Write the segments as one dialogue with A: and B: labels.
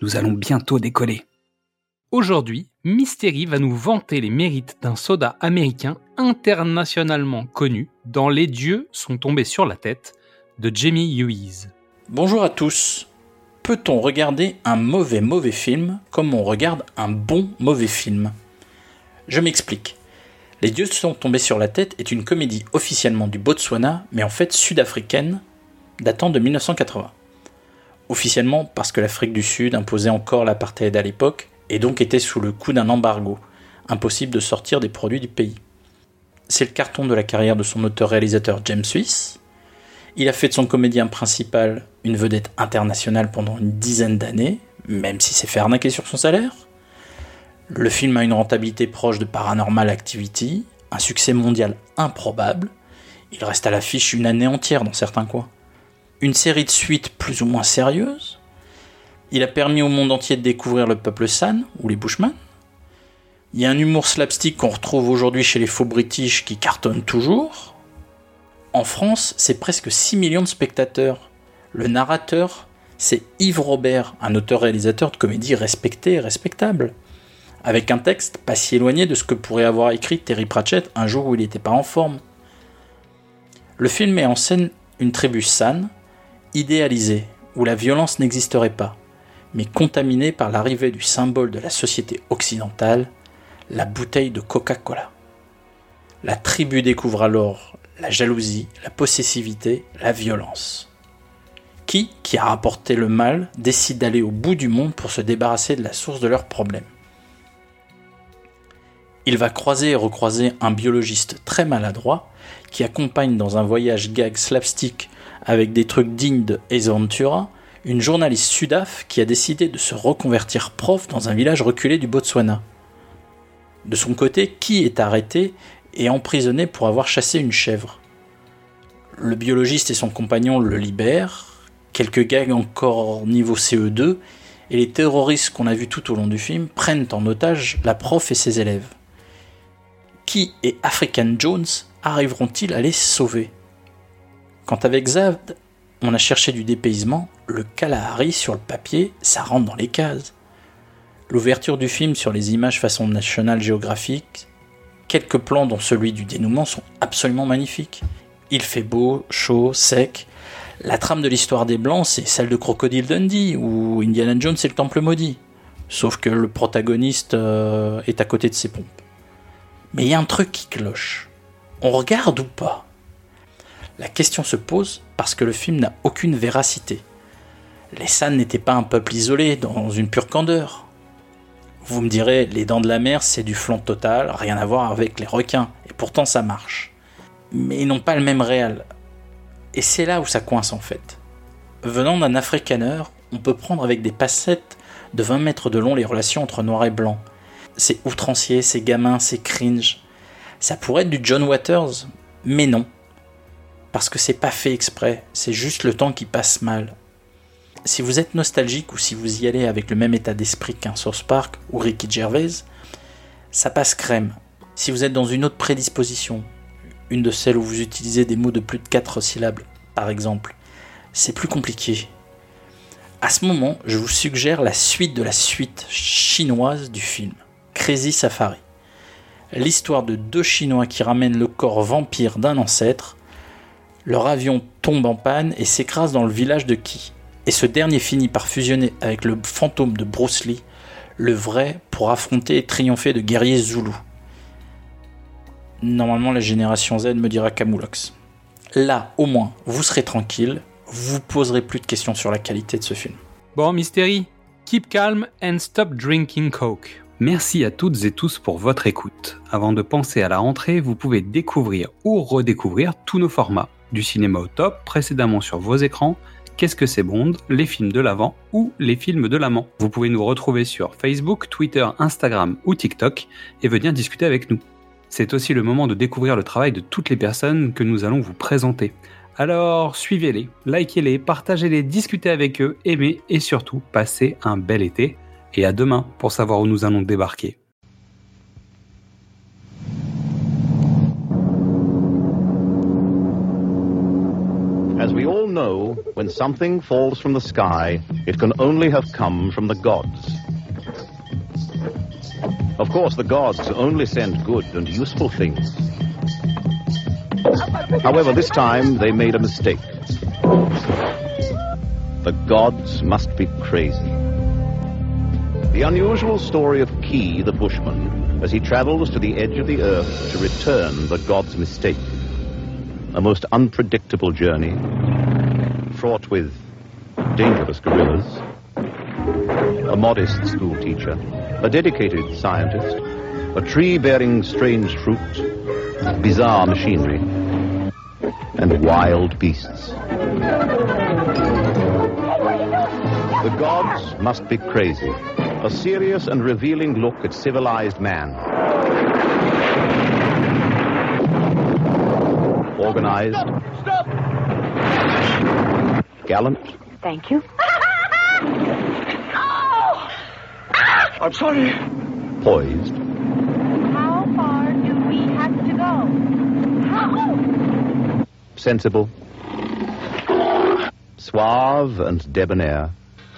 A: nous allons bientôt décoller. Aujourd'hui, Mystery va nous vanter les mérites d'un soda américain internationalement connu dans Les dieux sont tombés sur la tête de Jamie Hughes.
B: Bonjour à tous. Peut-on regarder un mauvais mauvais film comme on regarde un bon mauvais film? Je m'explique. Les dieux sont tombés sur la tête est une comédie officiellement du Botswana, mais en fait sud-africaine, datant de 1980 officiellement parce que l'Afrique du Sud imposait encore l'apartheid à l'époque et donc était sous le coup d'un embargo, impossible de sortir des produits du pays. C'est le carton de la carrière de son auteur-réalisateur James Suisse. Il a fait de son comédien principal une vedette internationale pendant une dizaine d'années, même si s'est fait arnaquer sur son salaire. Le film a une rentabilité proche de Paranormal Activity, un succès mondial improbable. Il reste à l'affiche une année entière dans certains coins une série de suites plus ou moins sérieuses. Il a permis au monde entier de découvrir le peuple San ou les Bushmen. Il y a un humour slapstick qu'on retrouve aujourd'hui chez les faux british qui cartonnent toujours. En France, c'est presque 6 millions de spectateurs. Le narrateur, c'est Yves Robert, un auteur-réalisateur de comédie respecté et respectable. Avec un texte pas si éloigné de ce que pourrait avoir écrit Terry Pratchett un jour où il n'était pas en forme. Le film met en scène une tribu San, idéalisée, où la violence n'existerait pas, mais contaminée par l'arrivée du symbole de la société occidentale, la bouteille de Coca-Cola. La tribu découvre alors la jalousie, la possessivité, la violence. Qui, qui a rapporté le mal, décide d'aller au bout du monde pour se débarrasser de la source de leurs problèmes. Il va croiser et recroiser un biologiste très maladroit qui accompagne dans un voyage gag slapstick avec des trucs dignes de Ace une journaliste sudaf qui a décidé de se reconvertir prof dans un village reculé du Botswana. De son côté, qui est arrêté et emprisonné pour avoir chassé une chèvre? Le biologiste et son compagnon le libèrent, quelques gags encore niveau CE2, et les terroristes qu'on a vus tout au long du film prennent en otage la prof et ses élèves. Qui et African Jones arriveront-ils à les sauver? Quand avec Zad, on a cherché du dépaysement, le Kalahari sur le papier, ça rentre dans les cases. L'ouverture du film sur les images façon National Geographic, quelques plans dont celui du dénouement sont absolument magnifiques. Il fait beau, chaud, sec. La trame de l'histoire des Blancs, c'est celle de Crocodile Dundee ou Indiana Jones et le Temple Maudit. Sauf que le protagoniste euh, est à côté de ses pompes. Mais il y a un truc qui cloche. On regarde ou pas? La question se pose parce que le film n'a aucune véracité. Les San n'étaient pas un peuple isolé, dans une pure candeur. Vous me direz, les dents de la mer, c'est du flanc total, rien à voir avec les requins, et pourtant ça marche. Mais ils n'ont pas le même réel. Et c'est là où ça coince en fait. Venant d'un africaner, on peut prendre avec des passettes de 20 mètres de long les relations entre noir et blanc. C'est outrancier, c'est gamin, c'est cringe. Ça pourrait être du John Waters, mais non parce que c'est pas fait exprès, c'est juste le temps qui passe mal. Si vous êtes nostalgique ou si vous y allez avec le même état d'esprit qu'un Source Park ou Ricky Gervais, ça passe crème. Si vous êtes dans une autre prédisposition, une de celles où vous utilisez des mots de plus de 4 syllabes, par exemple, c'est plus compliqué. À ce moment, je vous suggère la suite de la suite chinoise du film, Crazy Safari. L'histoire de deux Chinois qui ramènent le corps vampire d'un ancêtre leur avion tombe en panne et s'écrase dans le village de Ki. Et ce dernier finit par fusionner avec le fantôme de Bruce Lee, le vrai, pour affronter et triompher de guerriers zoulous. Normalement, la génération Z me dira Camoulox. Là, au moins, vous serez tranquille, vous poserez plus de questions sur la qualité de ce film.
A: Bon, Mystérie, keep calm and stop drinking coke. Merci à toutes et tous pour votre écoute. Avant de penser à la rentrée, vous pouvez découvrir ou redécouvrir tous nos formats. Du cinéma au top, précédemment sur vos écrans, Qu'est-ce que c'est Bond, les films de l'avant ou les films de l'amant. Vous pouvez nous retrouver sur Facebook, Twitter, Instagram ou TikTok et venir discuter avec nous. C'est aussi le moment de découvrir le travail de toutes les personnes que nous allons vous présenter. Alors suivez-les, likez-les, partagez-les, discutez avec eux, aimez et surtout passez un bel été. Et à demain pour savoir où nous allons débarquer.
C: As we all know, when something falls from the sky, it can only have come from the gods. Of course, the gods only send good and useful things. However, this time they made a mistake. The gods must be crazy. The unusual story of Key the Bushman as he travels to the edge of the earth to return the god's mistake. A most unpredictable journey, fraught with dangerous gorillas, a modest schoolteacher, a dedicated scientist, a tree bearing strange fruit, bizarre machinery, and wild beasts. The gods must be crazy. A serious and revealing look at civilized man. Organized.
D: Stop!
C: Gallant.
D: Thank you. oh!
E: I'm sorry.
C: Poised.
D: How far do we have to go? How?
C: Sensible. Suave and debonair.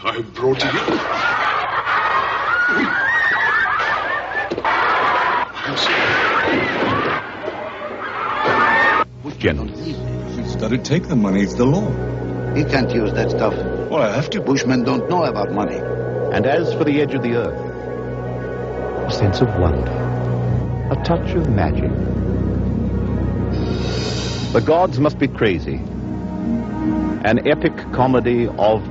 E: I brought you. Sorry.
C: Gentle.
E: He's got to take the money. It's the law.
F: He can't use that stuff.
E: Well, I have to.
F: Bushmen don't know about money.
C: And as for the edge of the earth, a sense of wonder, a touch of magic. The gods must be crazy. An epic comedy of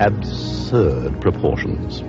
C: absurd proportions.